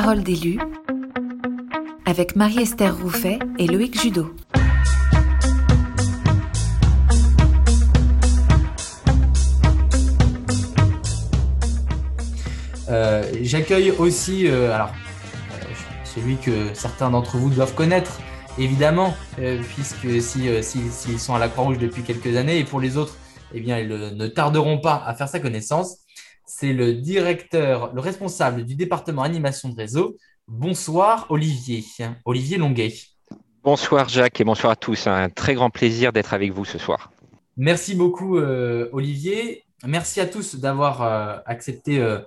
Parole d'élu avec Marie-Esther Rouffet et Loïc Judo. Euh, J'accueille aussi, euh, euh, celui que certains d'entre vous doivent connaître, évidemment, euh, puisque s'ils si, si, si sont à la Croix-Rouge depuis quelques années, et pour les autres, eh bien, ils ne tarderont pas à faire sa connaissance. C'est le directeur, le responsable du département animation de réseau. Bonsoir, Olivier. Olivier Longuet. Bonsoir, Jacques, et bonsoir à tous. Un très grand plaisir d'être avec vous ce soir. Merci beaucoup, euh, Olivier. Merci à tous d'avoir euh, accepté euh,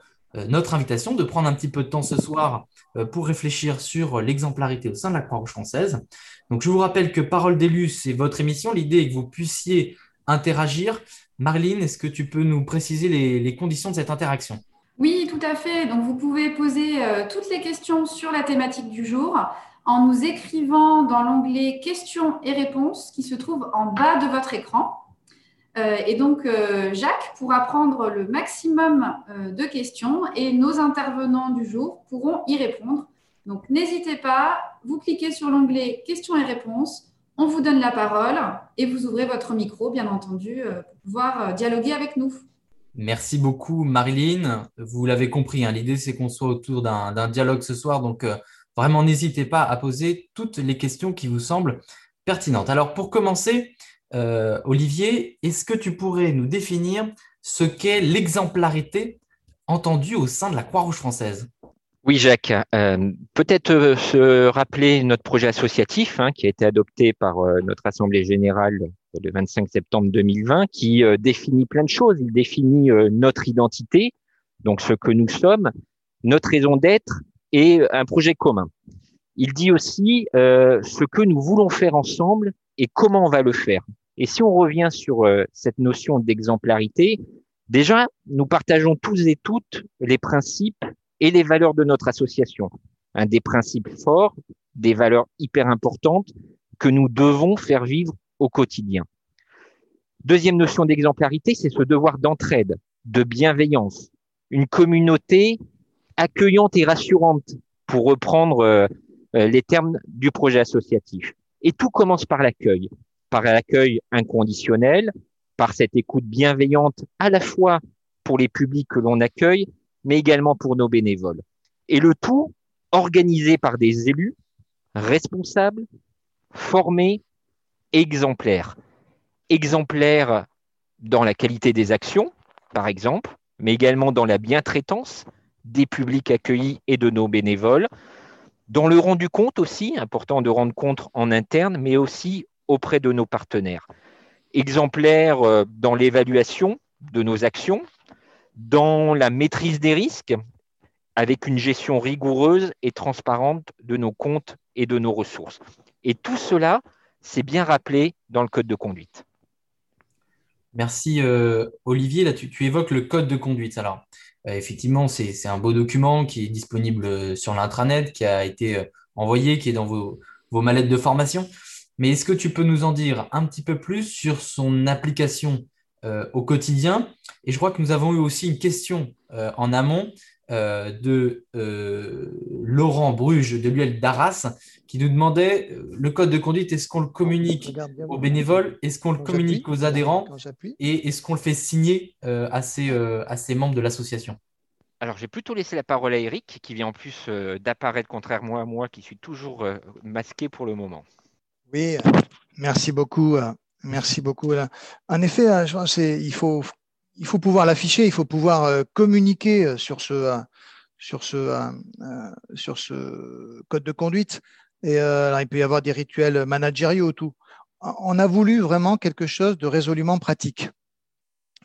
notre invitation, de prendre un petit peu de temps ce soir pour réfléchir sur l'exemplarité au sein de la Croix-Rouge française. Donc, je vous rappelle que Parole d'élu, c'est votre émission. L'idée est que vous puissiez interagir. Marlene, est-ce que tu peux nous préciser les, conditions de cette interaction? Oui, tout à fait. Donc, vous pouvez poser euh, toutes les questions sur la thématique du jour en nous écrivant dans l'onglet questions et réponses qui se trouve en bas de votre écran. Euh, et donc, euh, Jacques pourra prendre le maximum de questions et nos intervenants du jour pourront y répondre. Donc, n'hésitez pas, vous cliquez sur l'onglet questions et réponses on vous donne la parole et vous ouvrez votre micro, bien entendu, euh, pour pouvoir euh, dialoguer avec nous. Merci beaucoup, Marilyn. Vous l'avez compris, hein, l'idée, c'est qu'on soit autour d'un dialogue ce soir. Donc, euh, vraiment, n'hésitez pas à poser toutes les questions qui vous semblent pertinentes. Alors, pour commencer, Olivier, est-ce que tu pourrais nous définir ce qu'est l'exemplarité entendue au sein de la Croix-Rouge française? Oui, Jacques. Euh, Peut-être euh, se rappeler notre projet associatif hein, qui a été adopté par euh, notre Assemblée générale le 25 septembre 2020, qui définit plein de choses. Il définit notre identité, donc ce que nous sommes, notre raison d'être et un projet commun. Il dit aussi ce que nous voulons faire ensemble et comment on va le faire. Et si on revient sur cette notion d'exemplarité, déjà, nous partageons tous et toutes les principes et les valeurs de notre association. Un des principes forts, des valeurs hyper importantes que nous devons faire vivre au quotidien. Deuxième notion d'exemplarité, c'est ce devoir d'entraide, de bienveillance, une communauté accueillante et rassurante, pour reprendre euh, les termes du projet associatif. Et tout commence par l'accueil, par l'accueil inconditionnel, par cette écoute bienveillante à la fois pour les publics que l'on accueille, mais également pour nos bénévoles. Et le tout organisé par des élus responsables, formés, exemplaires. Exemplaires dans la qualité des actions, par exemple, mais également dans la bientraitance des publics accueillis et de nos bénévoles, dans le rendu compte aussi, important de rendre compte en interne, mais aussi auprès de nos partenaires. Exemplaires euh, dans l'évaluation de nos actions, dans la maîtrise des risques, avec une gestion rigoureuse et transparente de nos comptes et de nos ressources. Et tout cela, c'est bien rappelé dans le code de conduite. Merci euh, Olivier. Là, tu, évoques le code de conduite. Alors, euh, effectivement, c'est un beau document qui est disponible sur l'intranet, qui a été euh, envoyé, qui est dans vos, vos mallettes de formation. Mais est-ce que tu peux nous en dire un petit peu plus sur son application euh, au quotidien. Et je crois que nous avons eu aussi une question euh, en amont euh, de Laurent Bruges de l'UL d'Arras qui nous demandait le code de conduite, est-ce qu'on le communique aux bénévoles, est-ce qu'on le communique aux adhérents? et est-ce qu'on le fait signer à ses, à, ses, membres de l'association? Alors, j'ai plutôt laissé la parole à Eric, qui vient en plus d'apparaître contrairement à moi, qui suis toujours masqué pour le moment. Oui, merci beaucoup, Merci beaucoup. En effet, hein, je pense il faut, il faut pouvoir l'afficher, il faut pouvoir euh, communiquer euh, sur ce, euh, sur ce, sur ce code de conduite. Et alors, il peut y avoir des rituels managériaux, tout. On a voulu vraiment quelque chose de résolument pratique.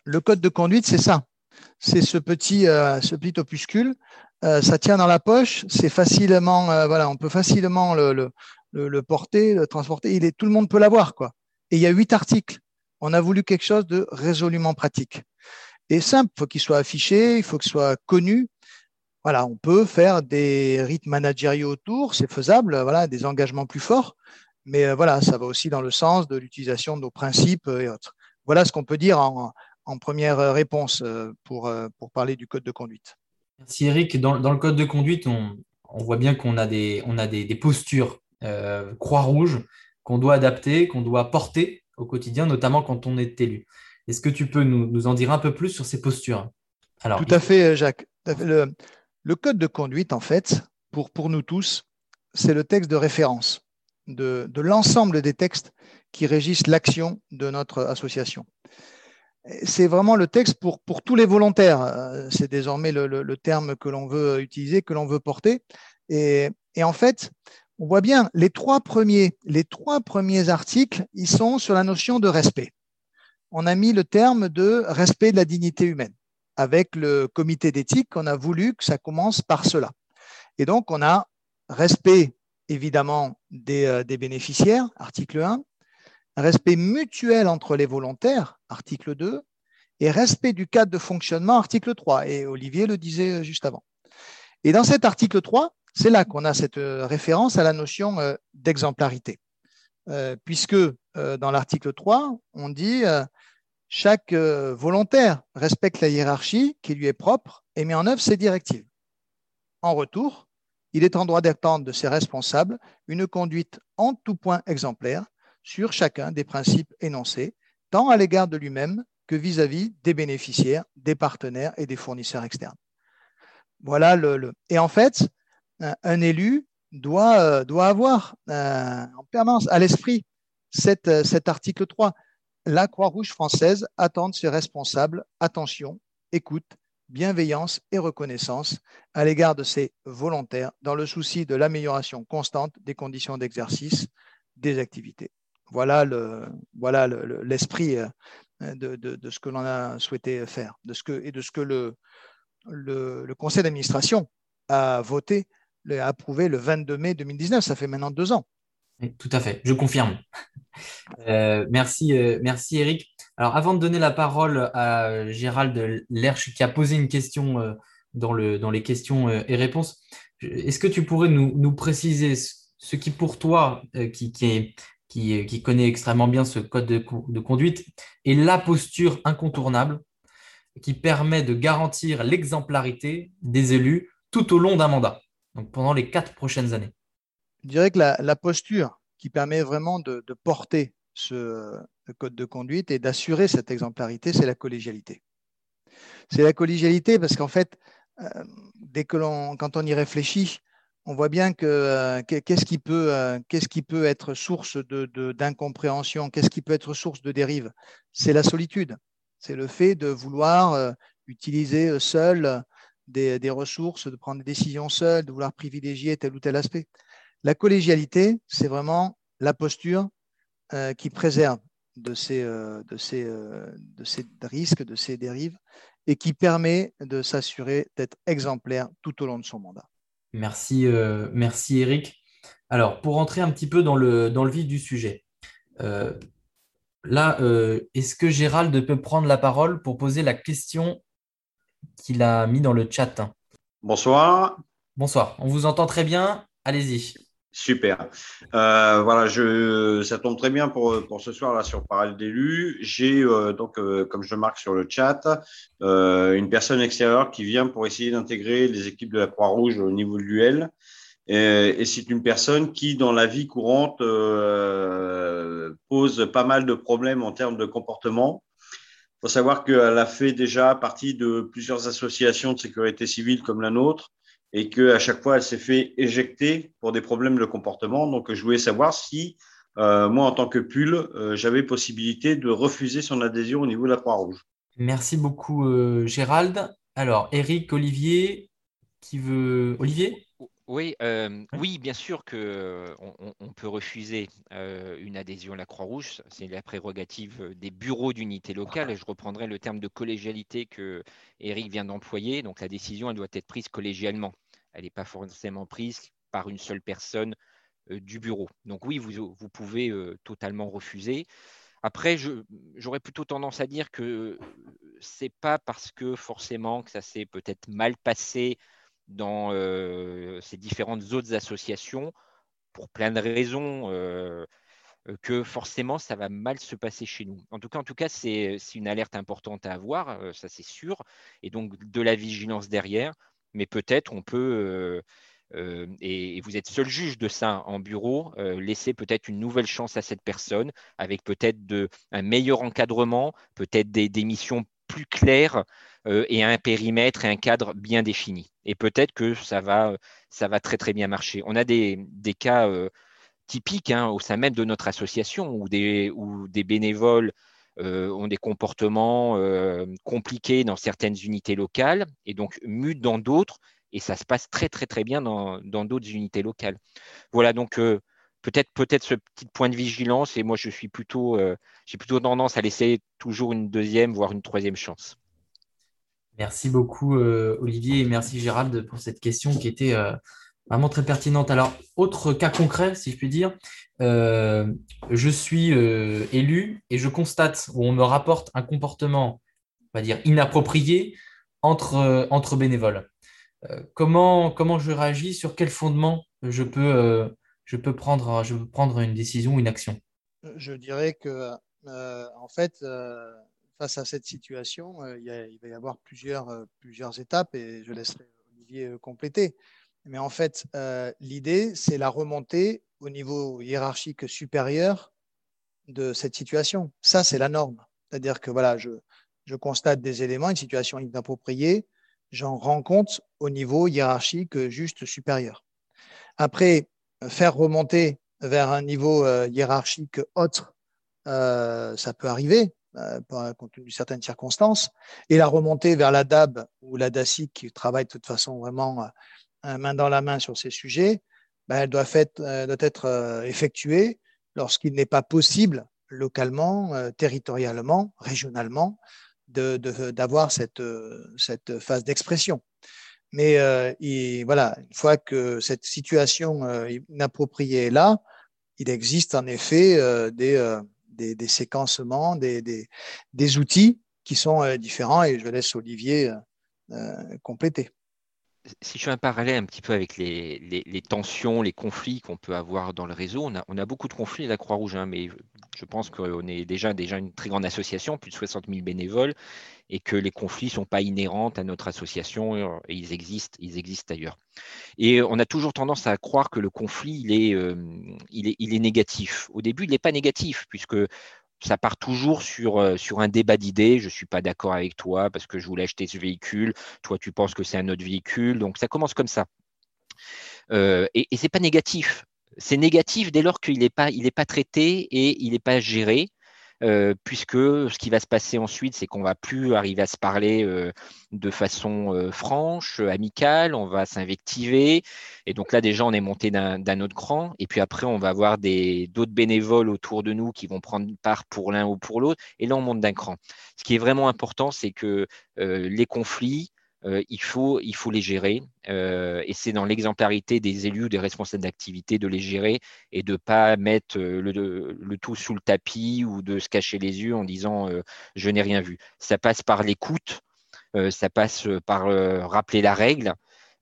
Le code de conduite, c'est ça. C'est ce petit, ce petit opuscule. ça tient dans la poche. C'est facilement, voilà, on peut facilement le, le, le, porter, le transporter. Il est, tout le monde peut l'avoir, quoi. Et il y a huit articles. On a voulu quelque chose de résolument pratique. Et simple, il faut qu'il soit affiché, il faut qu'il soit connu. Voilà, on peut faire des rythmes managériaux autour, c'est faisable, voilà, des engagements plus forts. Mais euh, voilà, ça va aussi dans le sens de l'utilisation de nos principes et autres. Voilà ce qu'on peut dire en, première réponse euh, pour, euh, pour parler du code de conduite. Merci Eric. Dans, le code de conduite, on, on voit bien qu'on a des, on a des, postures croix-rouge qu'on doit adapter, qu'on doit porter au quotidien, notamment quand on est élu. Est-ce que tu peux nous, en dire un peu plus sur ces postures? Tout à fait, Jacques. Le, code de conduite, en fait, pour, pour nous tous, c'est le texte de référence de, l'ensemble des textes qui régissent l'action de notre association. C'est vraiment le texte pour, pour tous les volontaires. C'est désormais le, terme que l'on veut utiliser, que l'on veut porter. Et, en fait, on voit bien les trois premiers, articles, ils sont sur la notion de respect. On a mis le terme de respect de la dignité humaine. Avec le comité d'éthique, on a voulu que ça commence par cela. Et donc, on a respect évidemment euh, des, bénéficiaires, article 1, respect mutuel entre les volontaires, article 2, et respect du cadre de fonctionnement, article 3. Et Olivier le disait euh, juste avant. Et dans cet article 3, c'est là qu'on a cette euh, référence à la notion d'exemplarité. puisque dans l'article 3, on dit chaque volontaire respecte la hiérarchie qui lui est propre et met en œuvre ses directives. En retour, il est en droit d'attendre de ses responsables une conduite en tout point exemplaire sur chacun des principes énoncés, tant à l'égard de lui-même que vis-à-vis des bénéficiaires, des partenaires et des fournisseurs externes. Voilà le. Et en fait, un, élu doit, euh, doit avoir euh, en permanence à l'esprit euh, cet article 3. La Croix-Rouge française attend de ses responsables attention, écoute, bienveillance et reconnaissance à l'égard de ses volontaires dans le souci de l'amélioration constante des conditions d'exercice des activités. Voilà le voilà l'esprit euh, de, ce que l'on a souhaité faire, de ce que et de ce que le le, conseil d'administration a voté, approuvé le 22 mai 2019. Ça fait maintenant deux ans. tout à fait, je confirme. Euh, merci, euh, merci Eric. Alors, avant de donner la parole à Gérald Lerche, qui a posé une question euh, dans, le, dans les questions et réponses, est-ce que tu pourrais nous, préciser ce qui, pour toi, qui, qui, connaît extrêmement bien ce code de, de conduite, est la posture incontournable qui permet de garantir l'exemplarité des élus tout au long d'un mandat, donc pendant les quatre prochaines années Je dirais que la, posture qui permet vraiment de, porter ce code de conduite et d'assurer cette exemplarité, c'est la collégialité. C'est la collégialité parce qu'en fait, euh, dès que l'on, quand on y réfléchit, on voit bien que euh, qu'est-ce qui peut, euh, qu'est-ce qui peut être source de, d'incompréhension, qu'est-ce qui peut être source de dérive? C'est la solitude. C'est le fait de vouloir utiliser seul des, ressources, de prendre des décisions seul, de vouloir privilégier tel ou tel aspect. La collégialité, c'est vraiment la posture euh, qui préserve de ces, euh, de, ces, euh, de ces risques, de ces dérives, et qui permet de s'assurer d'être exemplaire tout au long de son mandat. Merci, merci Eric. Alors, pour entrer un petit peu dans le, dans le vif du sujet, là, est-ce que Gérald peut prendre la parole pour poser la question qu'il a mis dans le chat Bonsoir. Bonsoir, on vous entend très bien. Allez-y. Super. Euh, voilà, je, ça tombe très bien pour, pour ce soir là sur Parole d'élus. J'ai euh, donc, euh, comme je marque sur le chat, une personne extérieure qui vient pour essayer d'intégrer les équipes de la Croix-Rouge au niveau de l'UL. Et, c'est une personne qui, dans la vie courante, pose pas mal de problèmes en termes de comportement. Il faut savoir qu'elle a fait déjà partie de plusieurs associations de sécurité civile comme la nôtre et qu'à chaque fois, elle s'est fait éjecter pour des problèmes de comportement. Donc, je voulais savoir si, euh, moi, en tant que pull, euh, j'avais possibilité de refuser son adhésion au niveau de la Croix-Rouge. Merci beaucoup, euh, Gérald. Alors, Eric, Olivier, qui veut. Olivier? Oui, oui, bien sûr qu'on on peut refuser une adhésion à la Croix-Rouge. C'est la prérogative des bureaux d'unité locale. Et je reprendrai le terme de collégialité que Eric vient d'employer. Donc la décision, elle doit être prise collégialement elle n'est pas forcément prise par une seule personne du bureau. Donc oui, vous, pouvez euh, totalement refuser. Après, j'aurais plutôt tendance à dire que c'est pas parce que forcément que ça s'est peut-être mal passé dans euh, ces différentes autres associations, pour plein de raisons, que forcément ça va mal se passer chez nous. En tout cas, en tout cas, c'est une alerte importante à avoir, ça c'est sûr, et donc de la vigilance derrière mais peut-être on peut euh, et, vous êtes seul juge de ça en bureau, laissez peut-être une nouvelle chance à cette personne avec peut-être un meilleur encadrement, peut-être des missions plus claires et un périmètre et un cadre bien défini. Et peut-être que ça va, ça va très très bien marcher. On a des, des cas typiques hein, au sein même de notre association où des, où des bénévoles euh, ont des comportements euh, compliqués dans certaines unités locales et donc mutent dans d'autres et ça se passe très très très bien dans d'autres unités locales. Voilà donc euh, peut-être peut-être ce petit point de vigilance et moi je suis plutôt j'ai plutôt tendance à laisser toujours une deuxième voire une troisième chance. Merci beaucoup Olivier et merci Gérald pour cette question qui était vraiment très pertinente. Alors, autre cas concret, si je puis dire, euh, je suis euh, élu et je constate ou on me rapporte un comportement, on va dire, inapproprié entre, euh, entre bénévoles. comment, comment je réagis Sur quel fondement je peux, je peux, prendre, je peux prendre une décision ou une action? Je dirais que, en fait, face à cette situation, il, il, va y avoir plusieurs, plusieurs étapes et je laisserai Olivier compléter. Mais en fait, euh, l'idée, c'est la remontée au niveau hiérarchique supérieur de cette situation. Ça, c'est la norme. C'est-à-dire que voilà, je, constate des éléments, une situation inappropriée, j'en rends compte au niveau hiérarchique juste supérieur. Après, faire remonter vers un niveau euh, hiérarchique autre, euh, ça peut arriver, euh, compte tenu de certaines circonstances. Et la remontée vers la DAB ou la DACIC, qui travaille de toute façon vraiment main dans la main sur ces sujets, ben, elle doit, euh, être euh, effectuée lorsqu'il n'est pas possible localement, euh, territorialement, régionalement, d'avoir cette phase d'expression. Mais voilà, une fois que cette situation inappropriée est là, il existe en effet des, des, des, séquencements, des, des, outils qui sont différents et je laisse Olivier compléter. Si je fais un parallèle un petit peu avec les, tensions, les conflits qu'on peut avoir dans le réseau, on a, beaucoup de conflits à la Croix-Rouge, hein, mais je pense qu'on est déjà, une très grande association, plus de 60 000 bénévoles, et que les conflits ne sont pas inhérents à notre association euh, et ils existent, ils existent ailleurs. Et on a toujours tendance à croire que le conflit, il est, euh, négatif. Au début, il n'est pas négatif, puisque ça part toujours sur, euh, un débat d'idées. Je ne suis pas d'accord avec toi parce que je voulais acheter ce véhicule. Toi, tu penses que c'est un autre véhicule. Donc, ça commence comme ça. Et ce n'est pas négatif. C'est négatif dès lors qu'il n'est pas, pas traité et il n'est pas géré. Euh, puisque ce qui va se passer ensuite, c'est qu'on va plus arriver à se parler euh, de façon euh, franche, amicale, on va s'invectiver, et donc là déjà on est monté d'un autre cran, et puis après on va avoir d'autres bénévoles autour de nous qui vont prendre part pour l'un ou pour l'autre, et là on monte d'un cran. Ce qui est vraiment important, c'est que les conflits, euh, il, faut, les gérer. Euh, et c'est dans l'exemplarité des élus, des responsables d'activité, de les gérer et de ne pas mettre euh, le, tout sous le tapis ou de se cacher les yeux en disant je n'ai rien vu. Ça passe par l'écoute, ça passe par rappeler la règle.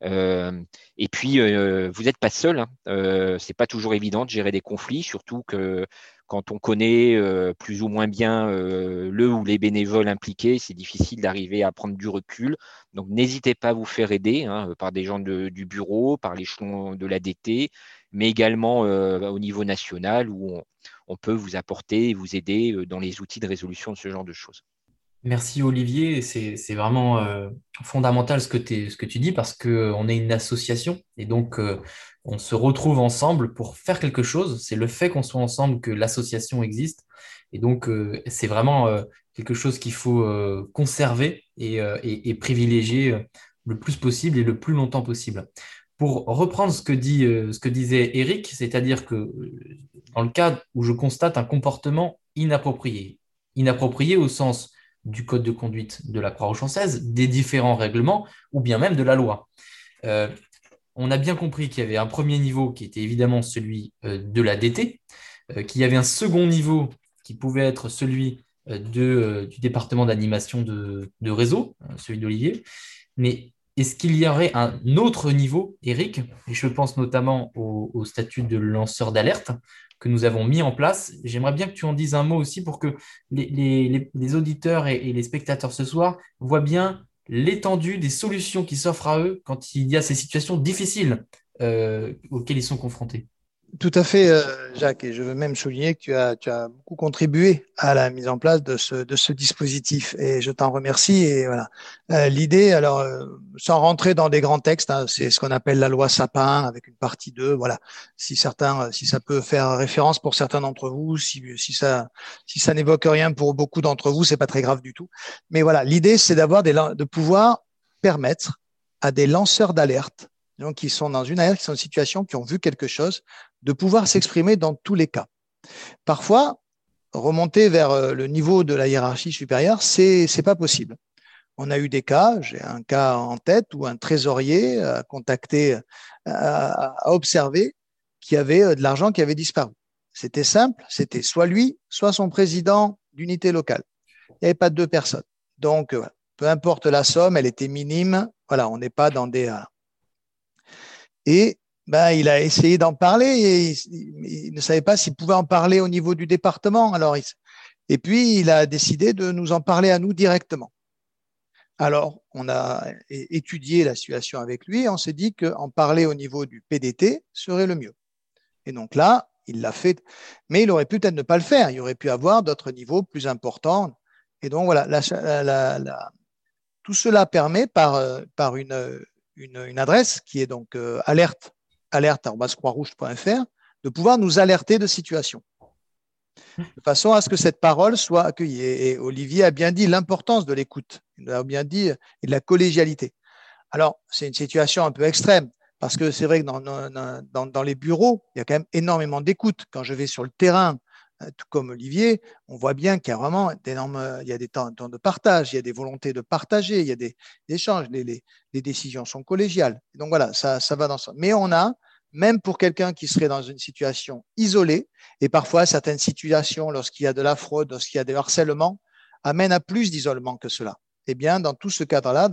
et puis, vous n'êtes pas seul. Hein. Ce n'est pas toujours évident de gérer des conflits, surtout que quand on connaît euh, plus ou moins bien euh, le ou les bénévoles impliqués, c'est difficile d'arriver à prendre du recul. Donc n'hésitez pas à vous faire aider hein, par des gens du bureau, par l'échelon de l'ADT, mais également euh, au niveau national où on, peut vous apporter et vous aider dans les outils de résolution de ce genre de choses. Merci Olivier, c'est vraiment fondamental ce que, tu dis parce qu'on est une association et donc on se retrouve ensemble pour faire quelque chose. C'est le fait qu'on soit ensemble que l'association existe. Et donc, euh, c'est vraiment euh, quelque chose qu'il faut euh, conserver et, privilégier le plus possible et le plus longtemps possible. Pour reprendre ce que disait Eric, c'est-à-dire que dans le cas où je constate un comportement inapproprié, inapproprié au sens du code de conduite de la Croix-Rouge française, des différents règlements ou bien même de la loi. On a bien compris qu'il y avait un premier niveau qui était évidemment celui euh, de la DT, euh, qu'il y avait un second niveau qui pouvait être celui euh, du département d'animation de, réseau, celui d'Olivier. Mais est-ce qu'il y aurait un autre niveau, Eric Et je pense notamment au, statut de lanceur d'alerte que nous avons mis en place. J'aimerais bien que tu en dises un mot aussi pour que les, auditeurs et, les spectateurs ce soir voient bien l'étendue des solutions qui s'offrent à eux quand il y a ces situations difficiles auxquels ils sont confrontés. Tout à fait, euh, Jacques, et je veux même souligner que tu as, tu as beaucoup contribué à la mise en place de ce, de ce dispositif, et je t'en remercie. Et voilà, euh, l'idée, alors, euh, sans rentrer dans des grands textes, hein, c'est ce qu'on appelle la loi Sapin avec une partie 2. Voilà, si certains, si ça peut faire référence pour certains d'entre vous, si, si ça, si ça n'évoque rien pour beaucoup d'entre vous, c'est pas très grave du tout. Mais voilà, l'idée, c'est d'avoir des, de pouvoir permettre à des lanceurs d'alerte donc qui sont dans une situation, qui ont vu quelque chose, de pouvoir s'exprimer dans tous les cas. Parfois, remonter vers euh, le niveau de la hiérarchie supérieure, c'est c'est pas possible. On a eu des cas, j'ai un cas en tête où un trésorier a contacté, a, observé qu'il y avait euh, de l'argent qui avait disparu. C'était simple, c'était soit lui, soit son président d'unité locale. Il n'y avait pas deux personnes. Donc, euh, peu importe la somme, elle était minime. Voilà, on n'est pas dans des. Et ben, il a essayé d'en parler et il, ne savait pas s'il pouvait en parler au niveau du département. Alors, et puis, il a décidé de nous en parler à nous directement. Alors, on a étudié la situation avec lui on s'est dit qu'en parler au niveau du PDT serait le mieux. Et donc là, il l'a fait, mais il aurait pu peut-être ne pas le faire. Il aurait pu avoir d'autres niveaux plus importants. Et donc voilà, tout cela permet par, par une, une, adresse qui est donc euh, alerte alerte.croixrouge.fr, de pouvoir nous alerter de situations, de façon à ce que cette parole soit accueillie. Et, Olivier a bien dit l'importance de l'écoute, il a bien dit et de la collégialité. Alors, c'est une situation un peu extrême, parce que c'est vrai que dans, dans, dans, les bureaux, il y a quand même énormément d'écoute. Quand je vais sur le terrain, euh, tout comme Olivier, on voit bien qu'il y a vraiment d'énormes, il y a des temps, de partage, il y a des volontés de partager, il y a des, échanges, les, décisions sont collégiales. Donc voilà, ça, va dans ça. Mais on a, même pour quelqu'un qui serait dans une situation isolée, et parfois certaines situations, lorsqu'il y a de la fraude, lorsqu'il y a des harcèlements, amènent à plus d'isolement que cela. Eh bien, dans tout ce cadre-là,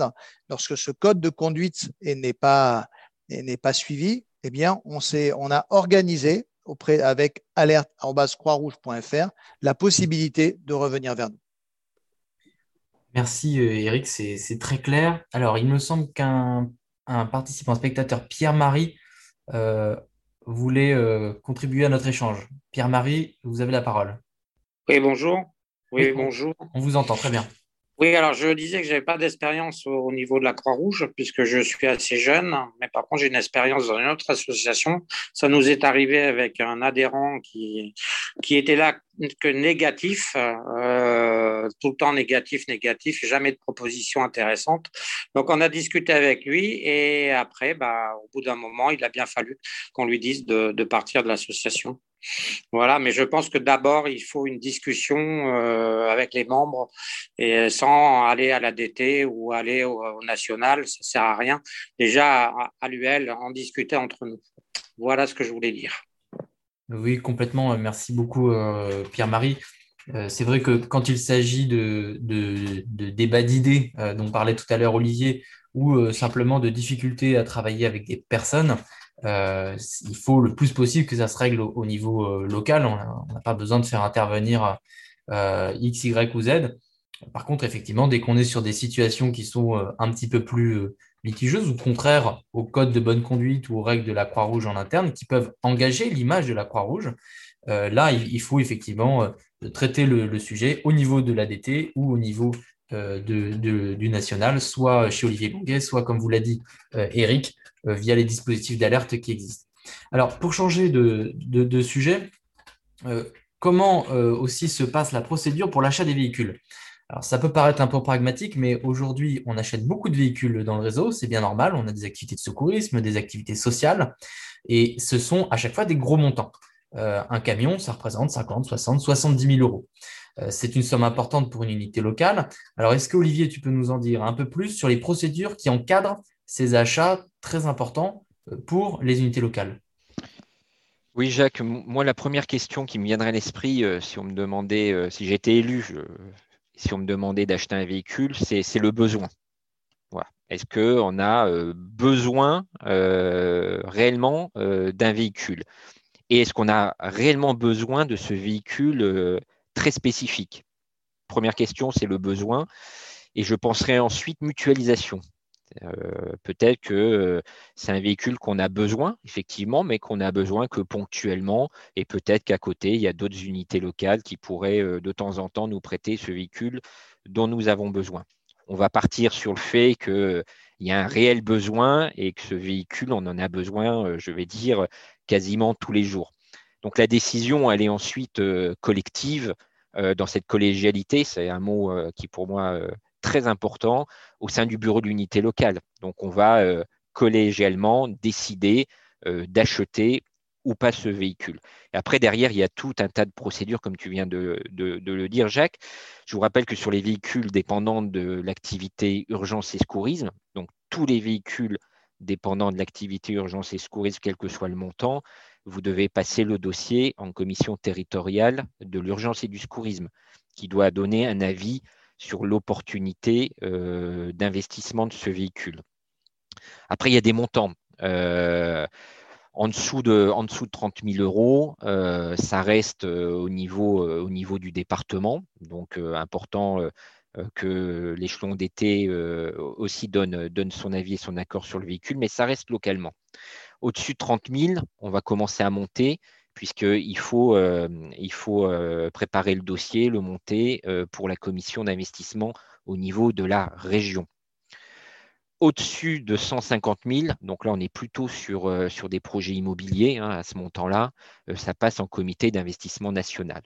lorsque ce code de conduite n'est pas, n'est pas suivi, eh bien, on, on a organisé auprès, avec alerte.croixrouge.fr la possibilité de revenir vers nous. Merci euh, Eric, c'est très clair. Alors, il me semble qu'un participant spectateur, Pierre-Marie, euh, voulait euh, contribuer à notre échange. Pierre-Marie, vous avez la parole. Oui, bonjour. Oui, bonjour. On vous entend très bien. Oui, alors je disais que je n'avais pas d'expérience au niveau de la Croix-Rouge, puisque je suis assez jeune, mais par contre j'ai une expérience dans une autre association. Ça nous est arrivé avec un adhérent qui, qui était là que négatif, euh, tout le temps négatif, négatif, jamais de proposition intéressante. Donc on a discuté avec lui et après, bah, au bout d'un moment, il a bien fallu qu'on lui dise de, de partir de l'association. Voilà, mais je pense que d'abord, il faut une discussion euh, avec les membres et sans aller à la DT ou aller au, national, ça sert à rien. Déjà, à, l'UL, en discuter entre nous. Voilà ce que je voulais dire. Oui, complètement. Merci beaucoup, euh, Pierre-Marie. Euh, c'est vrai que quand il s'agit de débats d'idées dont parlait tout à l'heure Olivier, ou simplement de difficultés à travailler avec des personnes, euh, il faut le plus possible que ça se règle au, niveau euh, local. On n'a pas besoin de faire intervenir euh, X, Y ou Z. Par contre, effectivement, dès qu'on est sur des situations qui sont un petit peu plus litigeuses ou contraires au code de bonne conduite ou aux règles de la Croix-Rouge en interne, qui peuvent engager l'image de la Croix-Rouge, là, il, faut effectivement traiter le, sujet au niveau de l'ADT ou au niveau du national, soit chez Olivier Bonguet, soit, comme vous l'a dit Eric, euh, via les dispositifs d'alerte qui existent. Alors, pour changer de, sujet, euh, comment euh, aussi se passe la procédure pour l'achat des véhicules? Alors, ça peut paraître un peu pragmatique, mais aujourd'hui, on achète beaucoup de véhicules dans le réseau, c'est bien normal. On a des activités de secourisme, des activités sociales, et ce sont à chaque fois des gros montants. un camion, ça représente 50, 60, 70 000 euros. C'est une somme importante pour une unité locale. Alors, est-ce que Olivier, tu peux nous en dire un peu plus sur les procédures qui encadrent ces achats très importants euh, pour les unités locales? Oui, Jacques, moi, la première question qui me viendrait à l'esprit, euh, si on me demandait, euh, si j'étais élu, si on me demandait d'acheter un véhicule, c'est le besoin. Est-ce qu'on a besoin réellement d'un véhicule? Et est-ce qu'on a réellement besoin de ce véhicule très spécifique Première question, c'est le besoin. Et je penserai ensuite mutualisation. Peut-être que c'est un véhicule qu'on a besoin, effectivement, mais qu'on a besoin que ponctuellement, et peut-être qu'à côté, il y a d'autres unités locales qui pourraient de temps en temps nous prêter ce véhicule dont nous avons besoin. On va partir sur le fait qu'il y a un réel besoin et que ce véhicule, on en a besoin, je vais dire, quasiment tous les jours. Donc la décision, elle est ensuite collective. Dans cette collégialité, c'est un mot qui pour moi très important au sein du bureau d'unité locale. Donc on va collégialement décider d'acheter ou pas ce véhicule. Après, derrière, il y a tout un tas de procédures, comme tu viens de, le dire, Jacques. Je vous rappelle que sur les véhicules dépendants de l'activité urgence et secourisme, donc tous les véhicules dépendants de l'activité urgence et secourisme, quel que soit le montant, vous devez passer le dossier en commission territoriale de l'urgence et du secourisme, qui doit donner un avis sur l'opportunité euh, d'investissement de ce véhicule. Après, il y a des montants. Euh, en dessous de, en dessous de 30 000 euros, euh, ça reste au niveau, au niveau du département. Donc, important que l'échelon d'été aussi donne son avis et son accord sur le véhicule, mais ça reste localement. Au-dessus de 30 000, on va commencer à monter puisqu'il faut, il faut préparer le dossier, le monter pour la commission d'investissement au niveau de la région au-dessus de 150 000, donc là on est plutôt sur, euh, des projets immobiliers hein, à ce montant-là, euh, ça passe en comité d'investissement national.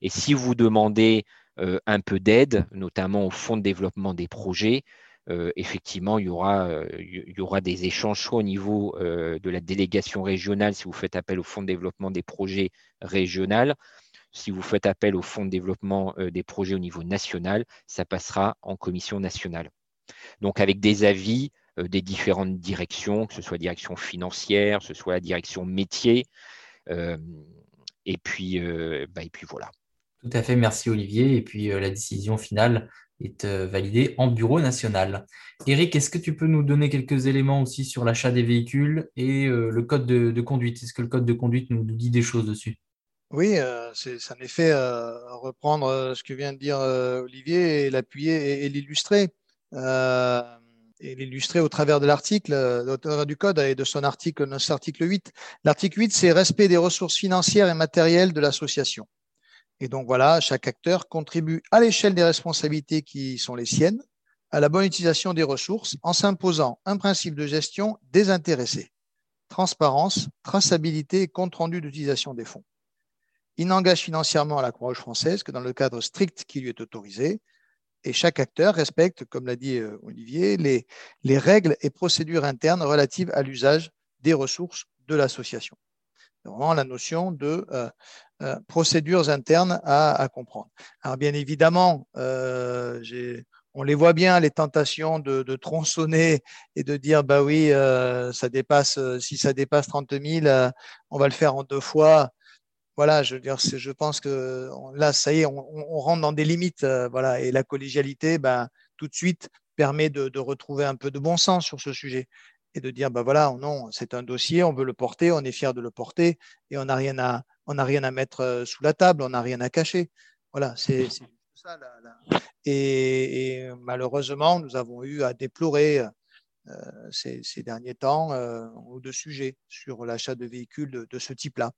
Et si vous demandez euh, un peu d'aide, notamment au fonds de développement des projets, effectivement, il y, aura, il y aura des échanges soit au niveau de la délégation régionale si vous faites appel au fonds de développement des projets régional, si vous faites appel au fonds de développement des projets au niveau national, ça passera en commission nationale. Donc avec des avis euh, des différentes directions, que ce soit direction financière, que ce soit la direction métier. Euh, et, puis, euh, bah, et puis voilà. Tout à fait, merci Olivier. Et puis la décision finale est validée en bureau national. Eric, est-ce que tu peux nous donner quelques éléments aussi sur l'achat des véhicules et le code de, conduite? Est-ce que le code de conduite nous, dit des choses dessus? Oui, c'est en effet reprendre ce que vient de dire Olivier et l'appuyer et l'illustrer. Euh, et l'illustrer au travers de l'article, euh, l'auteur du code et de son article, notre article 8. L'article 8, c'est respect des ressources financières et matérielles de l'association. Et donc voilà, chaque acteur contribue à l'échelle des responsabilités qui sont les siennes à la bonne utilisation des ressources en s'imposant un principe de gestion désintéressé, transparence, traçabilité et compte rendu d'utilisation des fonds. Il n'engage financièrement la Croix-Rouge française que dans le cadre strict qui lui est autorisé, et chaque acteur respecte, comme l'a dit euh, Olivier, les, les, règles et procédures internes relatives à l'usage des ressources de l'association. C'est vraiment la notion de euh, euh, procédures internes à, comprendre. Alors bien évidemment, on les voit bien, les tentations de, tronçonner et de dire, bah oui, ça dépasse, si ça dépasse 30 000, on va le faire en deux fois. Voilà, je veux dire, je pense que là, ça y est, on, rentre dans des limites, euh, voilà, et la collégialité, ben, tout de suite, permet de, retrouver un peu de bon sens sur ce sujet et de dire, ben voilà, non, c'est un dossier, on veut le porter, on est fier de le porter et on n'a rien à, on n'a rien à mettre euh, sous la table, on n'a rien à cacher. Voilà, c'est ça. Et, et, malheureusement, nous avons eu à déplorer euh, ces, derniers temps euh, de sujets sur l'achat de véhicules de, ce type-là.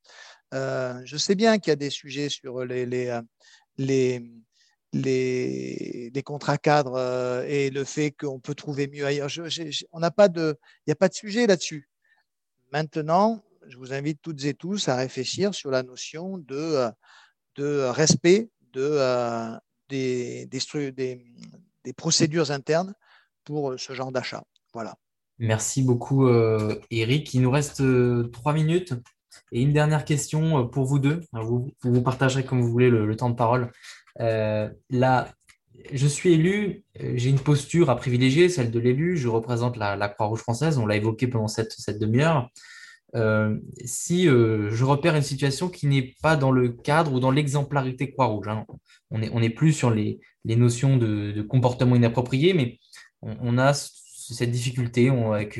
Euh, je sais bien qu'il y a des sujets sur les, les, les, les, contrats cadres et le fait qu'on peut trouver mieux ailleurs. on n'a pas de, il n'y a pas de sujet là-dessus. Maintenant, je vous invite toutes et tous à réfléchir sur la notion de, de respect de, des, des, des, procédures internes pour ce genre d'achat. Voilà. Merci beaucoup, euh, Eric. Il nous reste euh, trois minutes. Et une dernière question euh, pour vous deux. Vous, vous, partagerez comme vous voulez le, temps de parole. Là, je suis élu, j'ai une posture à privilégier, celle de l'élu. Je représente la, Croix-Rouge française. On l'a évoqué pendant cette, cette demi-heure. si je repère une situation qui n'est pas dans le cadre ou dans l'exemplarité Croix-Rouge, hein, on n'est plus sur les, notions de, comportement inapproprié, mais on, a cette difficulté avec,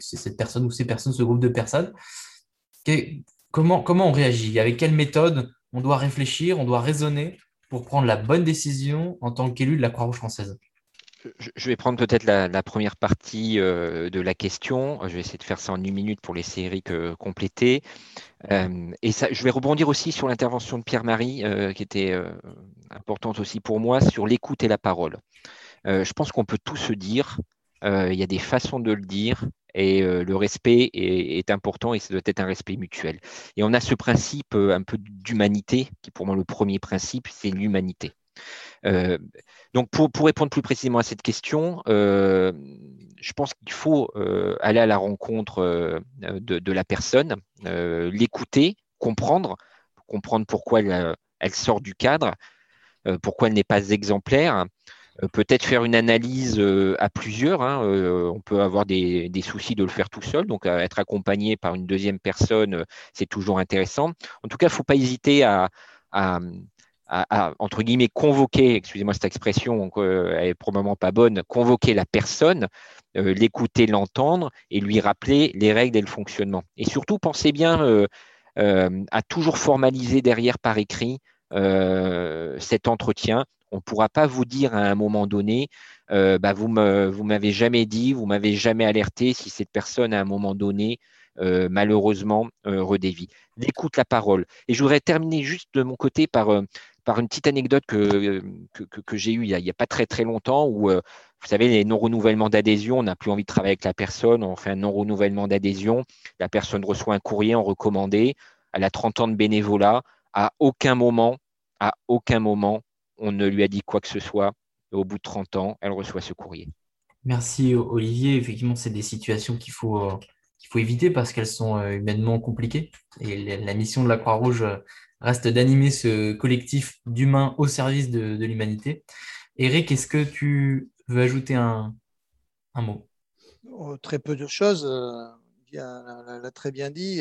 cette personne ou ces personnes, ce groupe de personnes. comment on réagit? Avec quelle méthode on doit réfléchir, on doit raisonner? Pour prendre la bonne décision en tant qu'élu de la Croix-Rouge française je vais prendre peut-être la, première partie euh, de la question. Je vais essayer de faire ça en une minute pour laisser Eric euh, compléter. Euh, et je vais rebondir aussi sur l'intervention de Pierre-Marie, qui était importante aussi pour moi, sur l'écoute et la parole. je pense qu'on peut tout se dire. Il y a des façons de le dire. Et le respect est, important et ça doit être un respect mutuel. Et on a ce principe un peu d'humanité, qui est pour moi le premier principe, c'est l'humanité. Euh, donc, pour, répondre plus précisément à cette question, euh, je pense qu'il faut euh, aller à la rencontre de, la personne, l'écouter, comprendre, comprendre pourquoi elle, sort du cadre, pourquoi elle n'est pas exemplaire. Peut-être faire une analyse à plusieurs. Hein, on peut avoir des, soucis de le faire tout seul, donc être accompagné par une deuxième personne, c'est toujours intéressant. En tout cas, il ne faut pas hésiter à, entre guillemets, convoquer, excusez-moi cette expression, euh, elle est probablement pas bonne, convoquer la personne, euh, l'écouter, l'entendre et lui rappeler les règles et le fonctionnement. Et surtout, pensez bien euh, à toujours formaliser derrière par écrit cet entretien. On ne pourra pas vous dire à un moment donné, bah, vous ne m'avez jamais dit, vous m'avez jamais alerté si cette personne à un moment donné malheureusement redévie. L'écoute, la parole. Et je voudrais terminer juste de mon côté par par une petite anecdote que, j'ai eue il n'y a, pas très très longtemps où, euh, vous savez, les non-renouvellements d'adhésion, on n'a plus envie de travailler avec la personne, on fait un non-renouvellement d'adhésion, la personne reçoit un courrier en recommandé, elle a 30 ans de bénévolat, à aucun moment, à aucun moment, on ne lui a dit quoi que ce soit. au bout de 30 ans, elle reçoit ce courrier. Merci Olivier. Effectivement, c'est des situations qu'il faut, euh, qu'il faut éviter parce qu'elles sont euh, humainement compliquées. Et la mission de la Croix-Rouge reste d'animer ce collectif d'humains au service de, l'humanité. Eric, est-ce que tu veux ajouter un, mot? Oh, Très peu de choses. Euh, l'a très bien dit.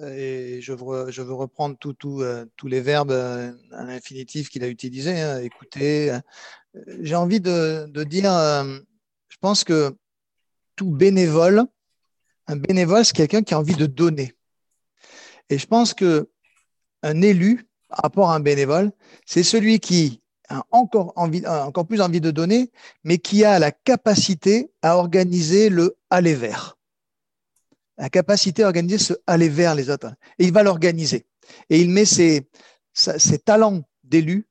Euh, et je veux, reprendre euh, tous les verbes à l'infinitif qu'il a utilisés. Hein, écouter. J'ai envie de, de dire, je pense que tout bénévole, un bénévole, c'est quelqu'un qui a envie de donner. Et je pense que un élu par rapport à un bénévole, c'est celui qui a encore, envie, encore plus envie de donner, mais qui a la capacité à organiser le aller vers. La capacité à organiser ce aller vers les autres. Et il va l'organiser. Et il met ses, talents d'élu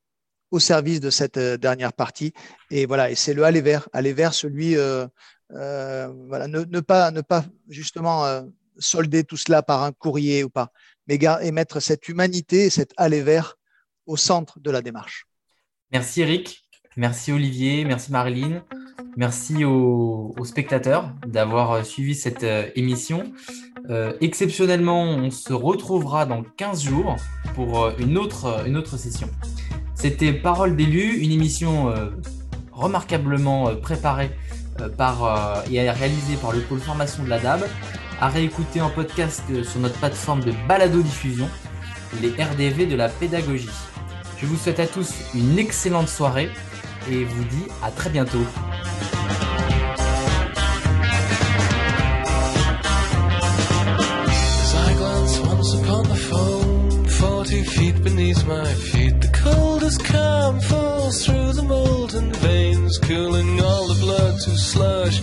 au service de cette euh, dernière partie. Et voilà, et c'est le aller vers, aller vers celui, euh, euh, voilà, ne, pas, ne pas justement solder tout cela par un courrier ou pas, mais et mettre cette humanité et cet aller vers au centre de la démarche. Merci Eric, merci Olivier, merci Marilyn, merci aux, spectateurs d'avoir euh, suivi cette euh, émission. Euh, exceptionnellement, on se retrouvera dans 15 jours pour une autre, une autre session. C'était Parole d'élu, une émission remarquablement préparée par, et réalisée par le pôle formation de la DAB à réécouter en podcast sur notre plateforme de balado-diffusion, les RDV de la pédagogie. Je vous souhaite à tous une excellente soirée et vous dis à très bientôt. feet beneath my feet. The coldest calm falls through the molten veins, cooling all the blood to slush,